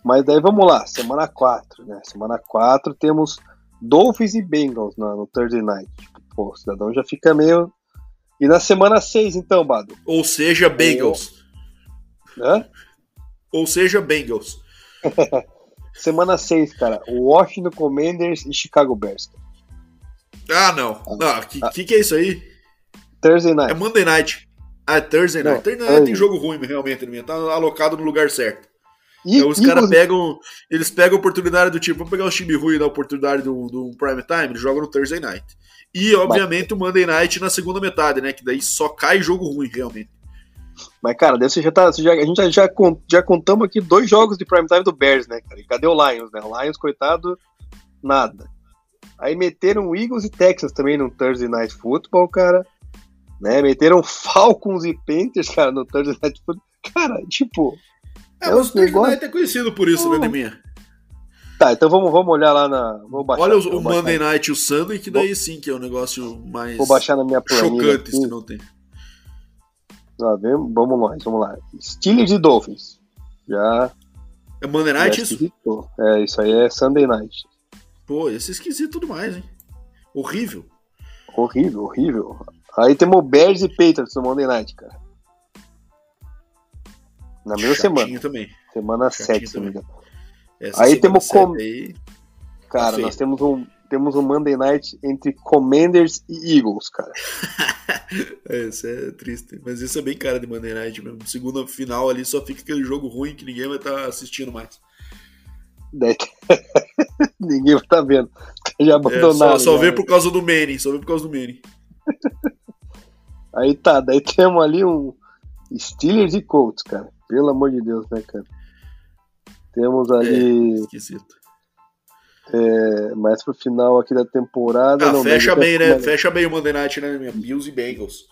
mas daí vamos lá, semana 4, né? Semana 4 temos Dolphins e Bengals no, no Thursday Night. Pô, o cidadão já fica meio. E na semana 6, então, Bado? Ou seja, Bengals. Hã? Ou seja, Bengals. [laughs] semana 6, cara. Washington Commanders e Chicago Bears. Ah, não. Não, que, ah. que, que é isso aí? Thursday Night. É Monday Night. Ah, é Thursday Night. Não, Thursday Night tem jogo ruim, realmente, tá alocado no lugar certo. E, então, os caras pegam. Eles pegam a oportunidade do tipo, vamos pegar o time ruim e dar a oportunidade do, do Prime Time, eles jogam no Thursday Night. E, obviamente, Mas... o Monday Night na segunda metade, né? Que daí só cai jogo ruim, realmente. Mas, cara, você já tá. Você já, a gente já, já, já contamos aqui dois jogos de Prime Time do Bears, né, cara? E cadê o Lions, né? O Lions, coitado, nada. Aí meteram Eagles e Texas também no Thursday Night Football, cara. né? Meteram Falcons e Panthers, cara, no Thursday Night Football. Cara, tipo. É, é o Thursday negócio... Night é conhecido por isso, né, minha? Tá, então vamos, vamos olhar lá na. Vou baixar, Olha o, o Monday Night e o Sunday, que daí vou... sim que é um negócio mais. Vou baixar na minha planilha. Chocante se não tem. Ah, vamos lá, vamos lá. Steelers e Dolphins. Já. É Monday Night isso? É, isso aí é Sunday Night. Pô, esse é esquisito demais, hein? Horrível. Horrível, horrível. Aí temos Bears e Patriots no Monday Night, cara. Na mesma Chatinho semana. também. Semana 7, se não me engano. Aí temos com... aí... Cara, nós temos um, temos um Monday Night entre Commanders e Eagles, cara. [laughs] é, isso é triste. Mas isso é bem cara de Monday Night mesmo. Segunda final ali só fica aquele jogo ruim que ninguém vai estar tá assistindo mais. [laughs] Ninguém vai estar tá vendo. Já abandonaram. É, só, só vê por causa do Manning, só vê por causa do Manning. Aí tá, daí temos ali um Steelers e Colts, cara. Pelo amor de Deus, né, cara? Temos ali. É, esquisito. É, mais pro final aqui da temporada. Ah, não, fecha bem, né? Fecha bem o Monday Night, né, minha? Bills e Bengals.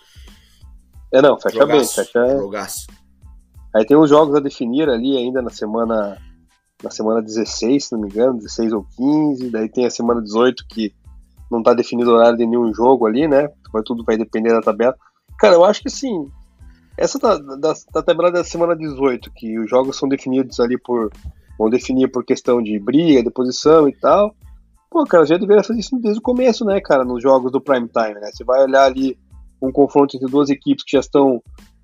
É, não, fecha Jogaço, bem. Fecha... Jogaço. Aí tem uns jogos a definir ali ainda na semana na semana 16, se não me engano, 16 ou 15. Daí tem a semana 18 que não tá definido o horário de nenhum jogo ali, né? Tudo vai depender da tabela. Cara, eu acho que sim. Essa da, da, da tabela da semana 18, que os jogos são definidos ali por vão definir por questão de briga, de posição e tal. Pô, cara, já deveria fazer isso desde o começo, né, cara, nos jogos do prime time, né? Você vai olhar ali um confronto entre duas equipes que já estão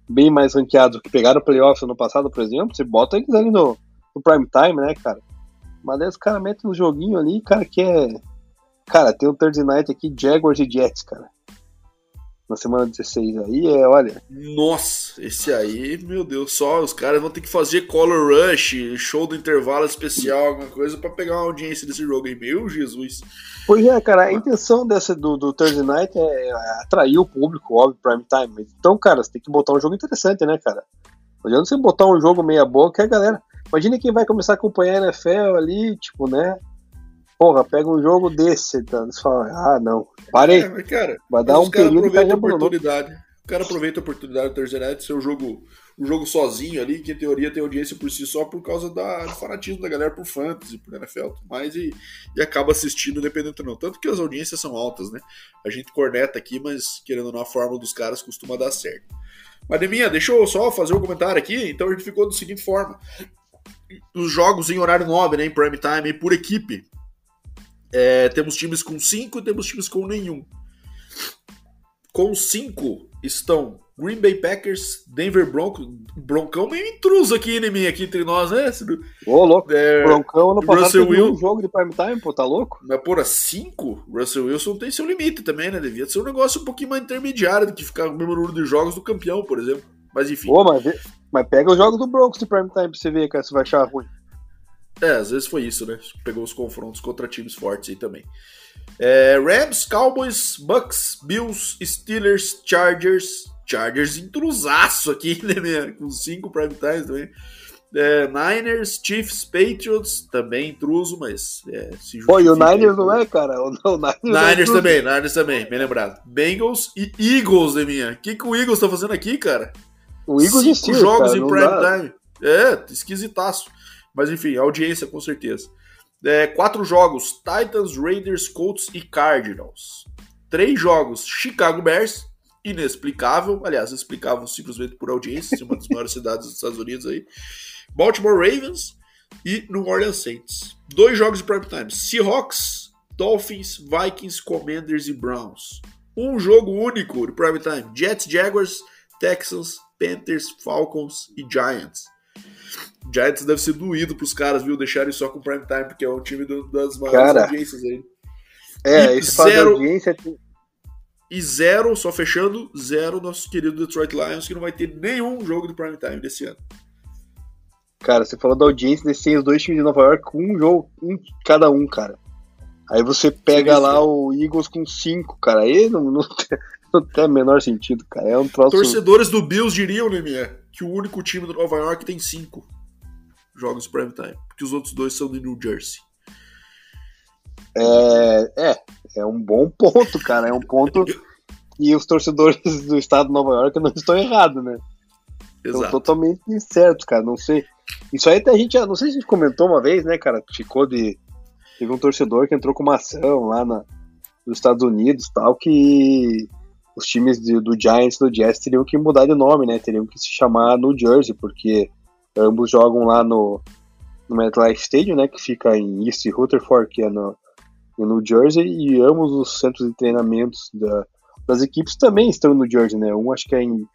bem mais ranqueados, que pegaram o playoff no passado, por exemplo, você bota eles ali no, no prime time, né, cara? Mas aí os caras metem um joguinho ali, cara, que é. Cara, tem um Thursday Night aqui, Jaguars e Jets, cara na semana 16 aí, é, olha. Nossa, esse aí, meu Deus, só os caras vão ter que fazer color rush, show do intervalo especial, alguma coisa para pegar uma audiência desse jogo aí, meu Jesus. Pois é, cara, a intenção dessa do, do Thursday Night é atrair o público, óbvio, prime time. Então, cara, você tem que botar um jogo interessante, né, cara? Não adianta você botar um jogo meia boca, a galera. Imagina quem vai começar a acompanhar a NFL ali, tipo, né? Porra, pega um jogo desse, tá? Você fala, ah, não, parei. É, mas, cara, vai dar um período que a oportunidade. O cara aproveita a oportunidade do Thursday Night ser um jogo, um jogo sozinho ali, que em teoria tem audiência por si só por causa da, do fanatismo da galera por fantasy, por NFL, mais e, e acaba assistindo independente não. Tanto que as audiências são altas, né? A gente corneta aqui, mas querendo ou não, a forma dos caras costuma dar certo. Mas, Deminha, deixa eu só fazer um comentário aqui. Então a gente ficou da seguinte forma: os jogos em horário nobre, né, em prime time, por equipe. É, temos times com 5 e temos times com nenhum. Com 5 estão Green Bay Packers, Denver Broncos, Broncão meio intruso aqui em mim, aqui entre nós, né? Ô, louco. É, Broncão no passado Russell Will... um jogo de prime time, pô, tá louco? Mas, porra, 5? Russell Wilson tem seu limite também, né? Devia ser um negócio um pouquinho mais intermediário do que ficar no mesmo número de jogos do campeão, por exemplo. Mas enfim. Ô, mas, mas pega os jogos do Broncos de prime time pra você ver, cara, se vai achar ruim. É, às vezes foi isso, né? Pegou os confrontos contra times fortes aí também. É, Rams, Cowboys, Bucks, Bills, Steelers, Chargers. Chargers intrusaço aqui, [laughs] né? Com cinco prime times também. É, Niners, Chiefs, Patriots, também intruso, mas é, se Pô, e o Niners não é, cara? O, o Niners, Niners é também, Niners também, bem lembrado. Bengals e Eagles, né, minha? O que, que o Eagles tá fazendo aqui, cara? O Eagles Cinco Steelers, jogos cara, em prime dá. time. É, esquisitaço. Mas enfim, audiência com certeza. É, quatro jogos: Titans, Raiders, Colts e Cardinals. Três jogos: Chicago Bears, inexplicável. Aliás, explicável simplesmente por audiência, uma das maiores [laughs] cidades dos Estados Unidos aí. Baltimore Ravens e New Orleans Saints. Dois jogos de prime time: Seahawks, Dolphins, Vikings, Commanders e Browns. Um jogo único de prime time: Jets, Jaguars, Texans, Panthers, Falcons e Giants. Giants deve ser doído pros caras, viu? Deixarem só com prime time, porque é um time do, das maiores Cara, audiências aí. É, e esse zero, audiência. E zero, só fechando, zero nosso querido Detroit Lions, que não vai ter nenhum jogo de prime time desse ano. Cara, você falou da audiência desses os dois times de Nova York com um jogo, um cada um, cara. Aí você pega Sim, lá o Eagles com cinco, cara. Aí não, não, [laughs] tem, não tem o menor sentido, cara. É um troço. Torcedores do Bills diriam, né, que o único time do Nova York tem cinco jogos prime time, porque os outros dois são de New Jersey. É, é, é um bom ponto, cara. É um ponto e os torcedores do estado de Nova York não estão errados, né? Estão totalmente certos, cara. Não sei. Isso aí até a gente, não sei se a gente comentou uma vez, né, cara? Ficou de. Teve um torcedor que entrou com uma ação lá na, nos Estados Unidos tal, que os times de, do Giants e do Jets teriam que mudar de nome, né? Teriam que se chamar New Jersey, porque ambos jogam lá no, no MetLife Stadium, né? Que fica em East Rutherford, que é no, New Jersey, e ambos os centros de treinamentos da, das equipes também estão no Jersey, né? Um acho que é, em,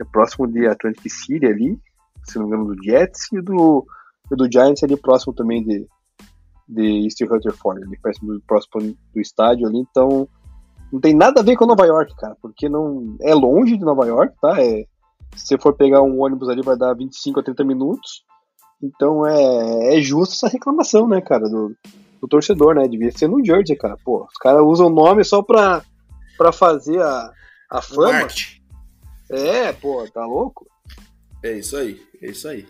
é próximo de Atlantic City ali, se não me engano, do Jets, e do, e do Giants ali próximo também de, de East Rutherford, ali próximo, próximo do estádio ali, então não tem nada a ver com Nova York, cara, porque não é longe de Nova York, tá? É, se você for pegar um ônibus ali vai dar 25 a 30 minutos, então é, é justo essa reclamação, né, cara, do, do torcedor, né? Devia ser no Jersey, cara. Pô, os caras usam o nome só pra, pra fazer a, a fama. É, pô, tá louco? É isso aí, é isso aí.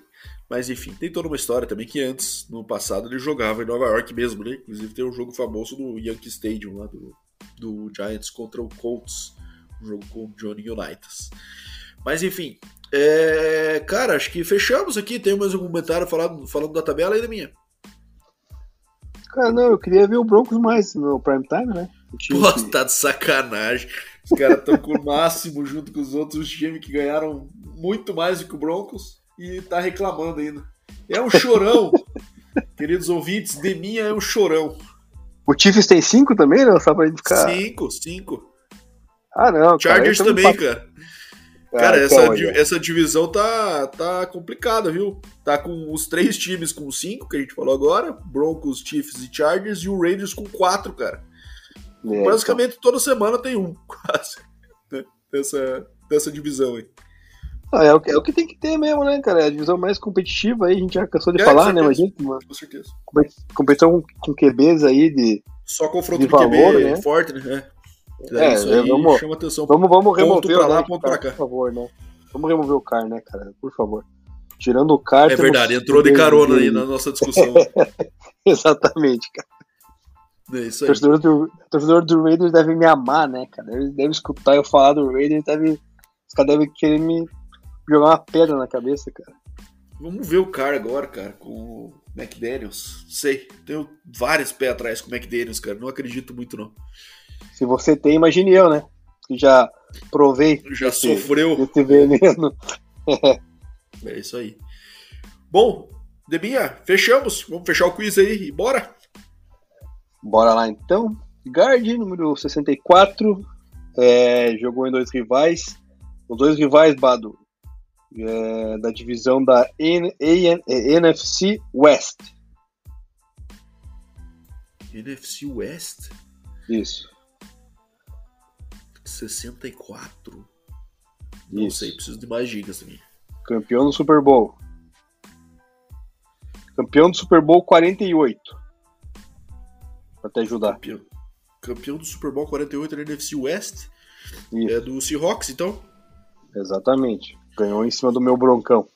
Mas enfim, tem toda uma história também que antes, no passado, ele jogava em Nova York mesmo, né? Inclusive tem um jogo famoso no Yankee Stadium lá do, do Giants contra o Colts, um jogo com o Johnny Unitas. Mas enfim, é... cara, acho que fechamos aqui. Tem mais um comentário falando, falando da tabela aí da minha. Cara, não, eu queria ver o Broncos mais no prime time, né? Pô, que... tá de sacanagem. Os caras estão com o máximo junto com os outros times que ganharam muito mais do que o Broncos e tá reclamando ainda. É um chorão. [laughs] Queridos ouvintes, de minha é um chorão. O Chiefs tem cinco também, né? Só pra gente ficar. Cinco, cinco. Ah, não. Chargers cara, também, cara. Ah, cara, essa, então, essa divisão tá, tá complicada, viu? Tá com os três times com cinco, que a gente falou agora: Broncos, Chiefs e Chargers, e o Raiders com quatro, cara. É, Basicamente então. toda semana tem um, [laughs] quase, né? dessa, dessa divisão aí. Ah, é, o que, é o que tem que ter mesmo, né, cara? É a divisão mais competitiva aí, a gente já cansou de é, falar, né? Mas, gente, com certeza. Competição com QBs aí de. Só confronto de, de valor, QB né? forte, né? É, é isso aí vamos, chama atenção. Vamos, vamos remover pra lá, ponto pra cá. Por favor, né? Vamos remover o CAR, né, cara? Por favor. Tirando o CAR. É verdade, entrou de carona aí na nossa discussão. [laughs] Exatamente, cara. É isso aí. Torcedor do, torcedor do Raiders deve me amar, né, cara? Ele deve escutar eu falar do Raiders, deve, os caras devem querer me jogar uma pedra na cabeça, cara. Vamos ver o cara agora, cara, com o McDaniels. Sei, tenho vários pés atrás com o McDaniels, cara. Não acredito muito, não. Se você tem, imagine eu, né? Que já provei. Já esse, sofreu. Esse veneno. [laughs] é isso aí. Bom, Debinha, fechamos. Vamos fechar o quiz aí e bora? Bora lá então. Guard, número 64. É, jogou em dois rivais. Os dois rivais, Bado, é, da divisão da N, NFC West. NFC West? Isso. 64. Não sei, preciso de mais dicas também. Campeão do Super Bowl. Campeão do Super Bowl 48. Pra te ajudar. Campeão, campeão do Super Bowl 48 na NFC West. Isso. É do Seahawks, então? Exatamente. Ganhou em cima do meu broncão.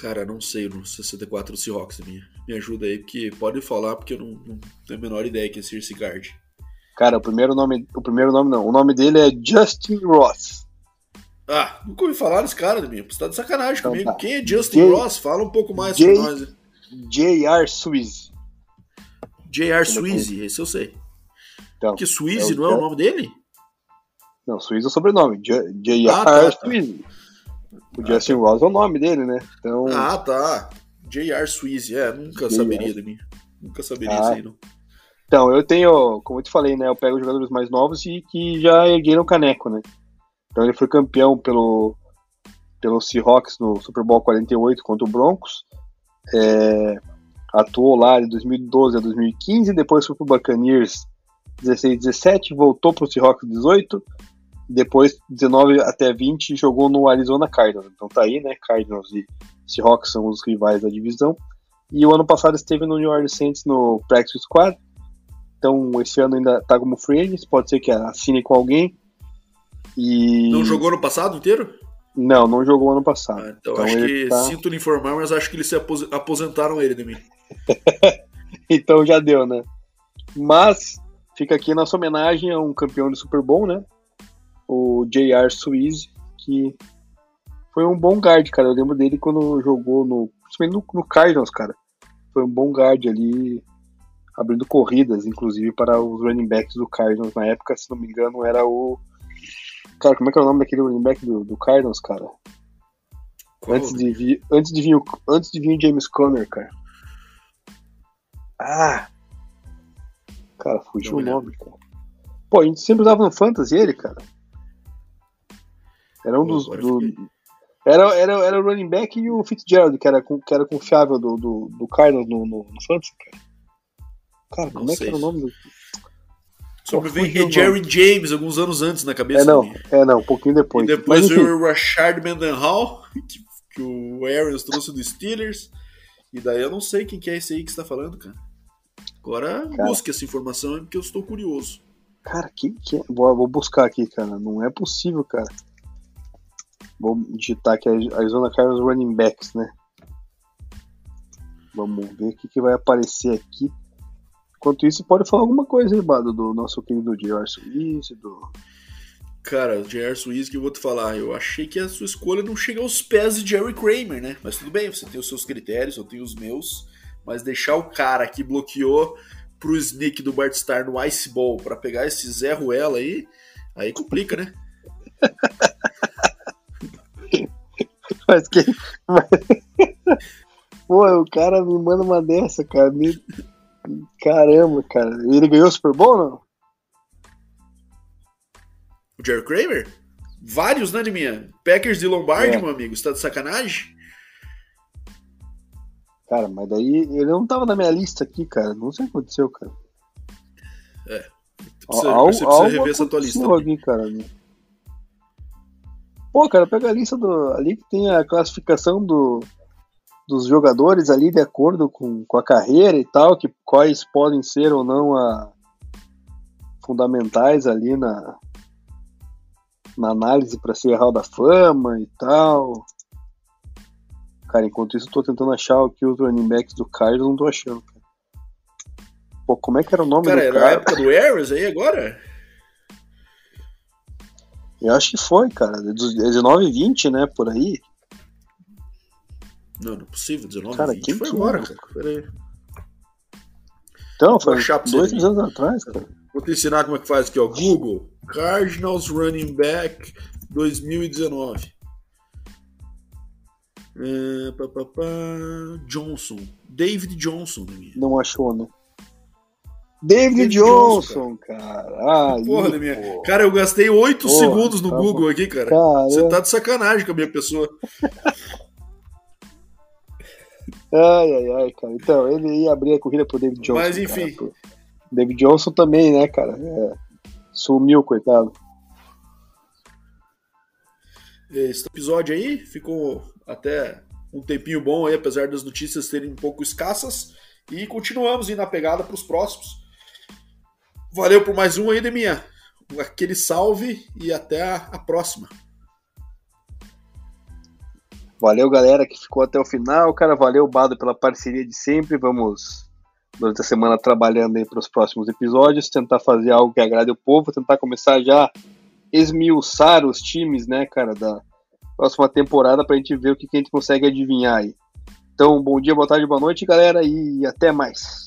Cara, não sei no 64 do Seahawks também. Me ajuda aí, porque pode falar, porque eu não, não tenho a menor ideia que é esse Guard. Cara, o primeiro nome. O primeiro nome não. O nome dele é Justin Ross. Ah, nunca ouvi falar desse cara, Domingo. Você tá de sacanagem então, comigo. Tá. Quem é Justin J Ross? Fala um pouco mais J pra nós. J.R. Swiss. J.R. Swiss, esse eu sei. Então, que Swiss é não é o nome dele? Não, Swiss é o sobrenome. J.R. Ah, tá, tá. O ah, Justin tá. Ross é o nome dele, né? Então... Ah, tá. J.R. Swiss, é, nunca saberia de mim. Nunca saberia ah. isso aí, não. Então, eu tenho, como eu te falei, né? Eu pego jogadores mais novos e que já ergueram o caneco, né? Então ele foi campeão pelo, pelo Seahawks no Super Bowl 48 contra o Broncos. É, atuou lá de 2012 a 2015, depois foi pro Buccaneers 16 17, voltou pro Seahawks 18, depois 19 até 20 jogou no Arizona Cardinals. Então tá aí, né? Cardinals e Seahawks são os rivais da divisão. E o ano passado esteve no New Orleans Saints no Practice Squad então esse ano ainda tá como free agent, pode ser que assine com alguém. E... Não jogou no passado inteiro? Não, não jogou ano passado. Ah, então, então acho que, tá... sinto lhe informar, mas acho que eles se aposentaram ele de mim. [laughs] então já deu, né? Mas fica aqui nossa homenagem a um campeão de Super Bowl, né? O J.R. Swiss, que foi um bom guard, cara. Eu lembro dele quando jogou no, no, no Cardinals, cara. Foi um bom guard ali, abrindo corridas, inclusive, para os running backs do Cardinals. Na época, se não me engano, era o. Cara, como é que é o nome daquele running back do, do Cardinals, cara? Antes de, vir, antes, de vir, antes de vir o James Conner, cara. Ah! Cara, fugiu o nome, cara. Pô, a gente sempre usava no Fantasy ele, cara. Era um dos. Do, era, era, era o running back e o Fitzgerald, que era, que era confiável do, do, do Cardinals no, no, no Fantasy, cara. Cara, como não é que era o nome do. Só me vem Jerry James alguns anos antes na cabeça. É não, é não, um pouquinho depois. E depois Mas, o Rashard Mendenhall, [laughs] que, que o Arians trouxe do Steelers. E daí eu não sei quem que é esse aí que você tá falando, cara. Agora cara, busque essa informação porque eu estou curioso. Cara, que, que... Vou, vou buscar aqui, cara. Não é possível, cara. Vou digitar aqui a Arizona Cardinals running backs, né? Vamos ver o que, que vai aparecer aqui. Enquanto isso, pode falar alguma coisa aí, Bado, do nosso querido J.R. Swiss, do... Cara, J.R. Swiss, que eu vou te falar, eu achei que a sua escolha não chega aos pés de Jerry Kramer, né? Mas tudo bem, você tem os seus critérios, eu tenho os meus. Mas deixar o cara que bloqueou pro sneak do Bart Star no Ice Ball para pegar esse Zé Ruela aí, aí complica, né? [laughs] mas que. Pô, o cara me manda uma dessa, cara. Me... Caramba, cara. Ele ganhou o Super Bowl não? O Jerry Kramer? Vários, né, minha? Packers de Lombardi, é. meu amigo. Você tá de sacanagem? Cara, mas daí ele não tava na minha lista aqui, cara. Não sei o que aconteceu, cara. É. Precisa, Al, você precisa rever essa tua lista. Aqui, cara, né? Pô, cara, pega a lista do. Ali que tem a classificação do, dos jogadores ali de acordo com, com a carreira e tal, que quais podem ser ou não a, fundamentais ali na, na análise para ser Hall da Fama e tal. Cara, enquanto isso, eu tô tentando achar o que os running backs do Cardinals não tô achando, cara. Pô, como é que era o nome cara, do cara? Era a época do Harris aí agora? Eu acho que foi, cara. 19 e 20, né? Por aí. Não, não é possível. 19 cara, 20 foi agora, cara. Pera aí. Então, foi dois, três anos atrás, cara. Vou te ensinar como é que faz aqui, ó. Google. Cardinals Running Back 2019. É, pá, pá, pá, Johnson. David Johnson. Né? Não achou, né? David, David Johnson, Johnson, cara. Porra, minha... Cara, eu gastei 8 Porra, segundos no tá Google bom. aqui, cara. Você tá de sacanagem com a minha pessoa. [laughs] ai, ai, ai, cara. Então, ele ia abrir a corrida pro David Johnson. Mas enfim. Cara, David Johnson também, né, cara? É, sumiu, coitado. Esse episódio aí ficou até um tempinho bom aí, apesar das notícias serem um pouco escassas. E continuamos indo na pegada para os próximos. Valeu por mais um aí, Deminha. Aquele salve e até a, a próxima. Valeu, galera, que ficou até o final. Cara, valeu, Bado, pela parceria de sempre. Vamos, durante a semana, trabalhando aí para os próximos episódios, tentar fazer algo que agrade o povo, tentar começar já esmiuçar os times, né, cara, da próxima temporada para a gente ver o que, que a gente consegue adivinhar aí. Então, bom dia, boa tarde, boa noite, galera, e até mais.